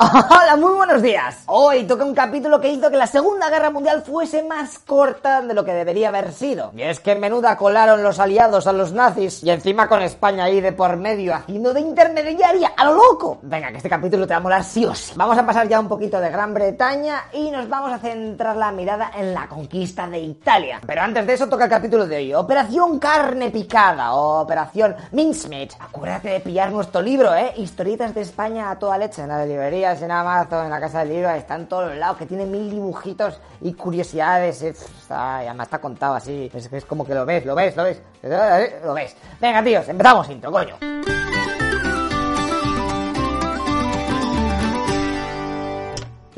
Hola, muy buenos días. Hoy toca un capítulo que hizo que la Segunda Guerra Mundial fuese más corta de lo que debería haber sido. Y es que en menuda colaron los aliados a los nazis y encima con España ahí de por medio haciendo de intermediaria a lo loco. Venga, que este capítulo te va a molar sí o sí. Vamos a pasar ya un poquito de Gran Bretaña y nos vamos a centrar la mirada en la conquista de Italia. Pero antes de eso toca el capítulo de hoy. Operación Carne Picada o Operación Mincemeat. Acuérdate de pillar nuestro libro, ¿eh? Historietas de España a toda leche en la librería en Amazon, en la casa del libro, está en todos los lados, que tiene mil dibujitos y curiosidades. Está, además está contado así. Es, es como que lo ves, lo ves, lo ves. Lo ves. Venga, tíos, empezamos intro, coño.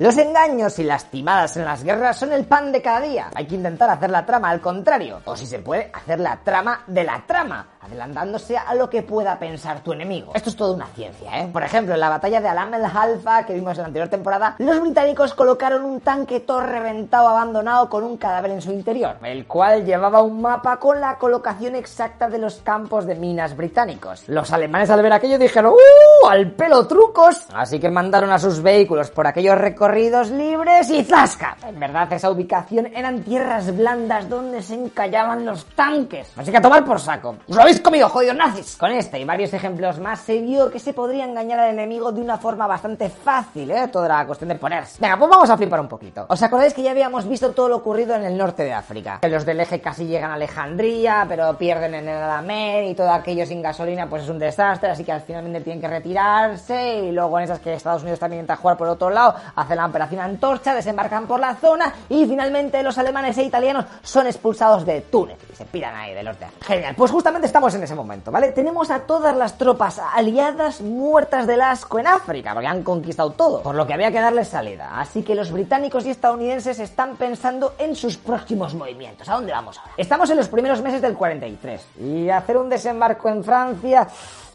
Los engaños y las timadas en las guerras son el pan de cada día. Hay que intentar hacer la trama al contrario, o si se puede, hacer la trama de la trama adelantándose a lo que pueda pensar tu enemigo. Esto es toda una ciencia, ¿eh? Por ejemplo, en la batalla de Alam el Halfa que vimos en la anterior temporada, los británicos colocaron un tanque todo reventado abandonado con un cadáver en su interior, el cual llevaba un mapa con la colocación exacta de los campos de minas británicos. Los alemanes al ver aquello dijeron ¡Uh! ¡Al pelo trucos! Así que mandaron a sus vehículos por aquellos recorridos libres y ¡zasca! En verdad, esa ubicación eran tierras blandas donde se encallaban los tanques. Así que a tomar por saco habéis comido, jodidos nazis! Con este y varios ejemplos más se vio que se podría engañar al enemigo de una forma bastante fácil, ¿eh? Toda la cuestión de ponerse. Venga, pues vamos a flipar un poquito. ¿Os acordáis que ya habíamos visto todo lo ocurrido en el norte de África? Que los del eje casi llegan a Alejandría, pero pierden en el Alamed y todo aquello sin gasolina pues es un desastre, así que al final tienen que retirarse y luego en esas que Estados Unidos también intenta jugar por otro lado, hacen la operación Antorcha, desembarcan por la zona y finalmente los alemanes e italianos son expulsados de Túnez y se piran ahí del norte. Genial, pues justamente está en ese momento, ¿vale? Tenemos a todas las tropas aliadas muertas del asco en África, porque han conquistado todo, por lo que había que darles salida. Así que los británicos y estadounidenses están pensando en sus próximos movimientos. ¿A dónde vamos ahora? Estamos en los primeros meses del 43 y hacer un desembarco en Francia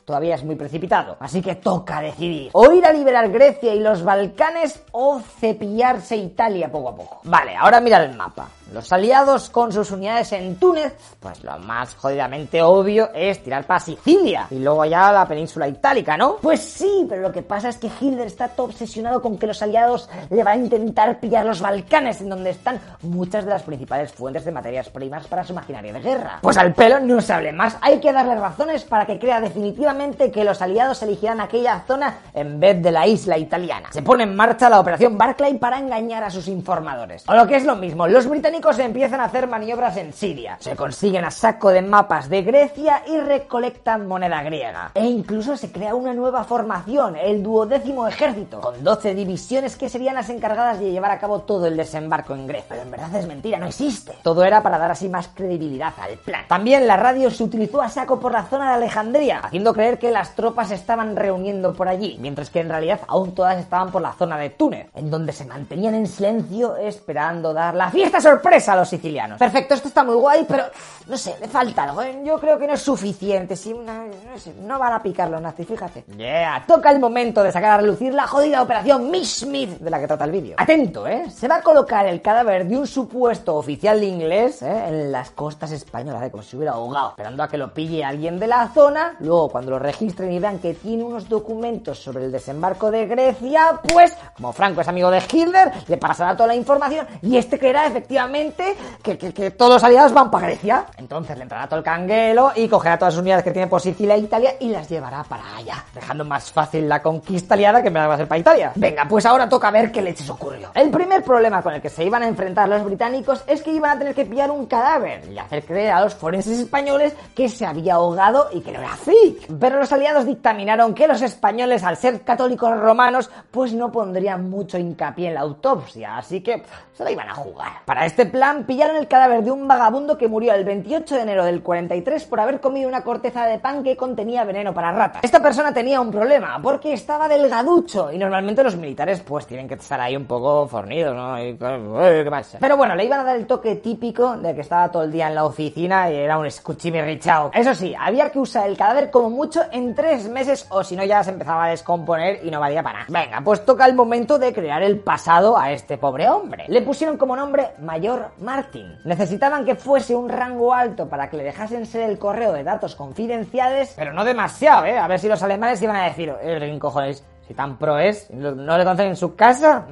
todavía es muy precipitado. Así que toca decidir. O ir a liberar Grecia y los Balcanes o cepillarse Italia poco a poco. Vale, ahora mira el mapa. Los aliados con sus unidades en Túnez, pues lo más jodidamente obvio es tirar para Sicilia y luego ya la península itálica, ¿no? Pues sí, pero lo que pasa es que Hitler está todo obsesionado con que los aliados le van a intentar pillar los Balcanes, en donde están muchas de las principales fuentes de materias primas para su maquinaria de guerra. Pues al pelo no se hable más, hay que darle razones para que crea definitivamente que los aliados eligieran aquella zona en vez de la isla italiana. Se pone en marcha la operación Barclay para engañar a sus informadores. O lo que es lo mismo, los británicos se empiezan a hacer maniobras en Siria. Se consiguen a saco de mapas de Grecia y recolectan moneda griega. E incluso se crea una nueva formación, el duodécimo ejército, con 12 divisiones que serían las encargadas de llevar a cabo todo el desembarco en Grecia. Pero en verdad es mentira, no existe. Todo era para dar así más credibilidad al plan. También la radio se utilizó a saco por la zona de Alejandría, haciendo creer que las tropas estaban reuniendo por allí, mientras que en realidad aún todas estaban por la zona de Túnez, en donde se mantenían en silencio esperando dar la fiesta sorpresa a los sicilianos. Perfecto, esto está muy guay, pero no sé, le falta algo. ¿eh? Yo creo que no es suficiente. Si no, van a picar los nazis, fíjate. Yeah, toca el momento de sacar a relucir la jodida operación Miss Smith de la que trata el vídeo. Atento, ¿eh? Se va a colocar el cadáver de un supuesto oficial de inglés ¿eh? en las costas españolas, ¿eh? como si hubiera ahogado, esperando a que lo pille alguien de la zona. Luego, cuando lo registren y vean que tiene unos documentos sobre el desembarco de Grecia, pues, como Franco es amigo de Hitler, le pasará toda la información y este creerá efectivamente que, todos los aliados van para Grecia. Entonces le entrará todo el canguelo y cogerá todas las unidades que tiene por Sicilia e Italia y las llevará para allá, dejando más fácil la conquista aliada que me va a ser para Italia. Venga, pues ahora toca ver qué leches ocurrió. El primer problema con el que se iban a enfrentar los británicos es que iban a tener que pillar un cadáver y hacer creer a los forenses españoles que se había ahogado y que no era fake. Pero los aliados dictaminaron que los españoles, al ser católicos romanos, pues no pondrían mucho hincapié en la autopsia, así que se la iban a jugar. Para este plan pillaron el cadáver de un vagabundo que murió el 28 de enero del 43 por haber comido una corteza de pan que contenía veneno para ratas. Esta persona tenía un problema porque estaba delgaducho y normalmente los militares pues tienen que estar ahí un poco fornidos, ¿no? Pero bueno, le iban a dar el toque típico de que estaba todo el día en la oficina y era un escuchimirrichao. Eso sí, había que usar el cadáver como mucho en tres meses o si no ya se empezaba a descomponer y no valía para nada. Venga, pues toca el momento de crear el pasado a este pobre hombre. Le pusieron como nombre Mayor Martin. Necesitaban que fuese un rango alto para que le dejasen ser el correo de datos confidenciales, pero no demasiado, ¿eh? A ver si los alemanes iban a decir, eh, cojones, Si tan pro es, ¿no le conocen en su casa?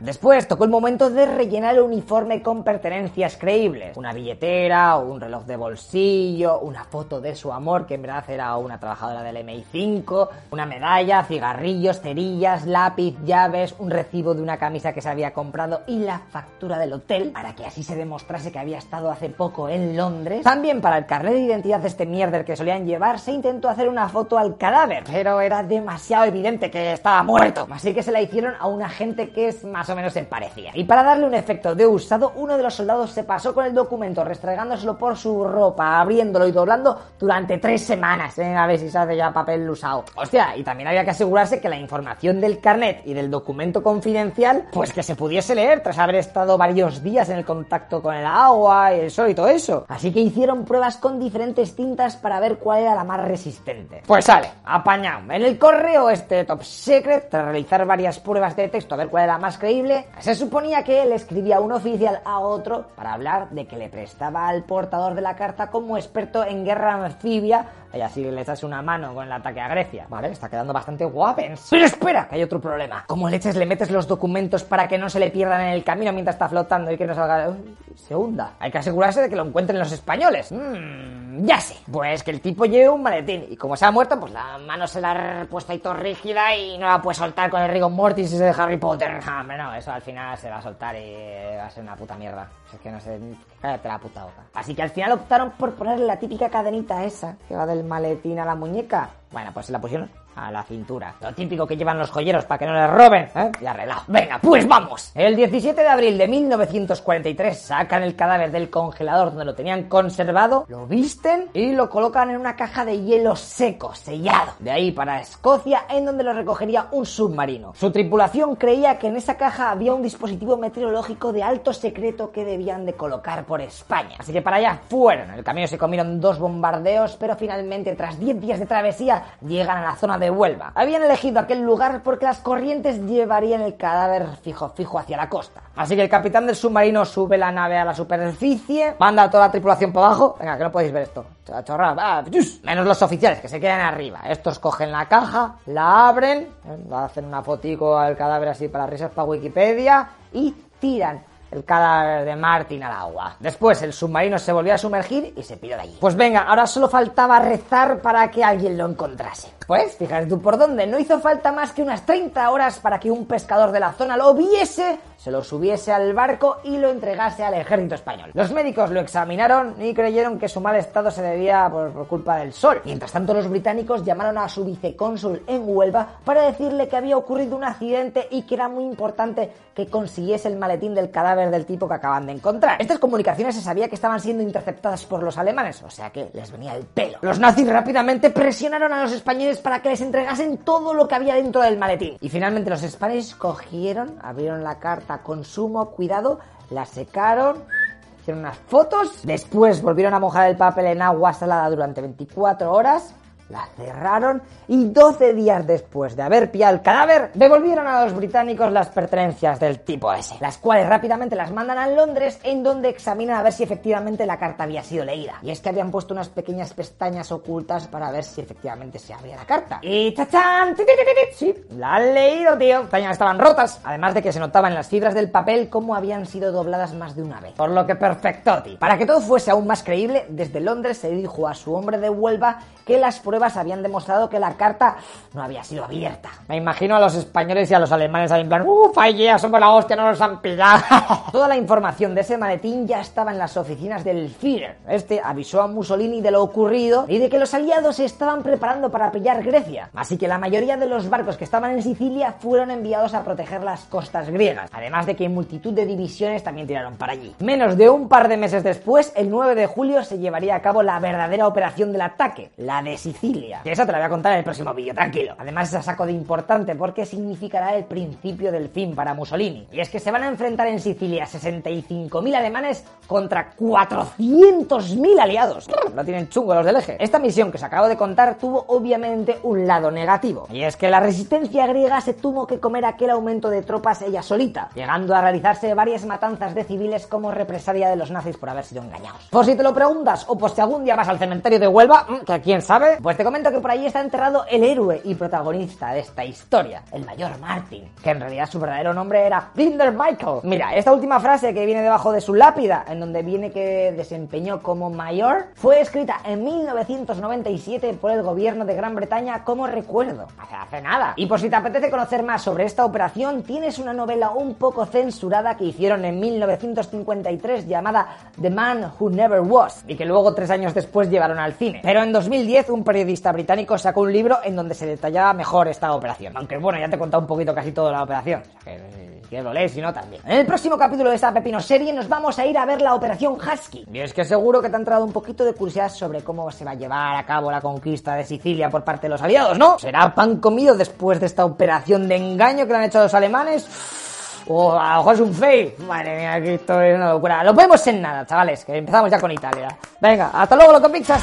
Después tocó el momento de rellenar el uniforme con pertenencias creíbles. Una billetera, un reloj de bolsillo, una foto de su amor, que en verdad era una trabajadora del MI5, una medalla, cigarrillos, cerillas, lápiz, llaves, un recibo de una camisa que se había comprado y la factura del hotel, para que así se demostrase que había estado hace poco en Londres. También para el carnet de identidad de este mierder que solían llevar, se intentó hacer una foto al cadáver, pero era demasiado evidente que estaba muerto. Así que se la hicieron a un agente que es más o menos se parecía. Y para darle un efecto de usado, uno de los soldados se pasó con el documento restregándoselo por su ropa, abriéndolo y doblando durante tres semanas. ¿eh? A ver si se hace ya papel usado. Hostia, y también había que asegurarse que la información del carnet y del documento confidencial, pues que se pudiese leer tras haber estado varios días en el contacto con el agua el sol y todo eso. Así que hicieron pruebas con diferentes tintas para ver cuál era la más resistente. Pues sale, apañado. En el correo este top secret, tras realizar varias pruebas de texto a ver cuál era la más creíble, se suponía que él escribía un oficial a otro para hablar de que le prestaba al portador de la carta como experto en guerra anfibia y así le echas una mano con el ataque a Grecia. Vale, está quedando bastante guapens. Pero espera, que hay otro problema. ¿Cómo leches le metes los documentos para que no se le pierdan en el camino mientras está flotando y que no salga... se hunda? Hay que asegurarse de que lo encuentren los españoles. Mmm, ya sé. Pues que el tipo lleve un maletín y como se ha muerto, pues la mano se la ha puesto ahí todo rígida y no la puede soltar con el rigor mortis de Harry Potter. Hombre, no, eso al final se va a soltar y va a ser una puta mierda. Es que no sé, cállate la puta boca. Así que al final optaron por ponerle la típica cadenita esa que va del maletín a la muñeca. Bueno, pues se la pusieron a la cintura. Lo típico que llevan los joyeros para que no les roben, ¿eh? Y arreglado. Venga, pues vamos. El 17 de abril de 1943 sacan el cadáver del congelador donde lo tenían conservado, lo visten y lo colocan en una caja de hielo seco, sellado. De ahí para Escocia, en donde lo recogería un submarino. Su tripulación creía que en esa caja había un dispositivo meteorológico de alto secreto que debían de colocar por España. Así que para allá fueron. En el camino se comieron dos bombardeos, pero finalmente, tras 10 días de travesía, llegan a la zona de Habían elegido aquel lugar porque las corrientes llevarían el cadáver fijo fijo hacia la costa. Así que el capitán del submarino sube la nave a la superficie, manda a toda la tripulación para abajo. Venga, que no podéis ver esto. Menos los oficiales que se quedan arriba. Estos cogen la caja, la abren, ¿eh? hacen una fotico al cadáver así para risas para Wikipedia y tiran el cadáver de Martin al agua. Después el submarino se volvió a sumergir y se piró de allí. Pues venga, ahora solo faltaba rezar para que alguien lo encontrase. Pues, fíjate tú por dónde, no hizo falta más que unas 30 horas para que un pescador de la zona lo viese, se lo subiese al barco y lo entregase al ejército español. Los médicos lo examinaron y creyeron que su mal estado se debía por, por culpa del sol. Mientras tanto, los británicos llamaron a su vicecónsul en Huelva para decirle que había ocurrido un accidente y que era muy importante que consiguiese el maletín del cadáver del tipo que acaban de encontrar. Estas comunicaciones se sabía que estaban siendo interceptadas por los alemanes, o sea que les venía el pelo. Los nazis rápidamente presionaron a los españoles para que les entregasen todo lo que había dentro del maletín. Y finalmente los españoles cogieron, abrieron la carta con sumo cuidado, la secaron, hicieron unas fotos, después volvieron a mojar el papel en agua salada durante 24 horas, la cerraron y 12 días después de haber pillado el cadáver, devolvieron a los británicos las pertenencias del tipo ese, las cuales rápidamente las mandan a Londres en donde examinan a ver si efectivamente la carta había sido leída. Y es que habían puesto unas pequeñas pestañas ocultas para ver si efectivamente se abría la carta. Y chachán, sí, la han leído, tío. Pestañas estaban rotas, además de que se notaba en las fibras del papel cómo habían sido dobladas más de una vez. Por lo que perfecto, tío. Para que todo fuese aún más creíble, desde Londres se dijo a su hombre de Huelva que las pruebas habían demostrado que la carta no había sido abierta. Me imagino a los españoles y a los alemanes ahí en plan, ¡Uf, ya somos la hostia, no nos han pillado! Toda la información de ese maletín ya estaba en las oficinas del Führer. Este avisó a Mussolini de lo ocurrido y de que los aliados se estaban preparando para pillar Grecia. Así que la mayoría de los barcos que estaban en Sicilia fueron enviados a proteger las costas griegas. Además de que multitud de divisiones también tiraron para allí. Menos de un par de meses después, el 9 de julio, se llevaría a cabo la verdadera operación del ataque, la de Sicilia. Que esa te la voy a contar en el próximo vídeo, tranquilo. Además es a saco de importante porque significará el principio del fin para Mussolini. Y es que se van a enfrentar en Sicilia 65.000 alemanes contra 400.000 aliados. Lo tienen chungo los del eje. Esta misión que os acabo de contar tuvo obviamente un lado negativo. Y es que la resistencia griega se tuvo que comer aquel aumento de tropas ella solita, llegando a realizarse varias matanzas de civiles como represalia de los nazis por haber sido engañados. Por si te lo preguntas, o por si algún día vas al cementerio de Huelva, que quién sabe, pues te comento que por ahí está enterrado el héroe y protagonista de esta historia, el mayor Martin, que en realidad su verdadero nombre era Binder Michael. Mira, esta última frase que viene debajo de su lápida, en donde viene que desempeñó como mayor, fue escrita en 1997 por el gobierno de Gran Bretaña como recuerdo. Hace, hace nada. Y por si te apetece conocer más sobre esta operación, tienes una novela un poco censurada que hicieron en 1953 llamada The Man Who Never Was, y que luego tres años después llevaron al cine. Pero en 2010 un periodista británico sacó un libro en donde se detallaba mejor esta operación. Aunque bueno, ya te he contado un poquito casi toda la operación. O sea que, que lo lees, si no también. En el próximo capítulo de esta Pepino serie nos vamos a ir a ver la operación Husky. Y es que seguro que te ha entrado un poquito de curiosidad sobre cómo se va a llevar a cabo la conquista de Sicilia por parte de los aliados, ¿no? ¿Será pan comido después de esta operación de engaño que le han hecho los alemanes? O a lo mejor es un fake. Madre mía, que esto es una locura. Lo vemos en nada, chavales, que empezamos ya con Italia. Venga, hasta luego, loco pizzas.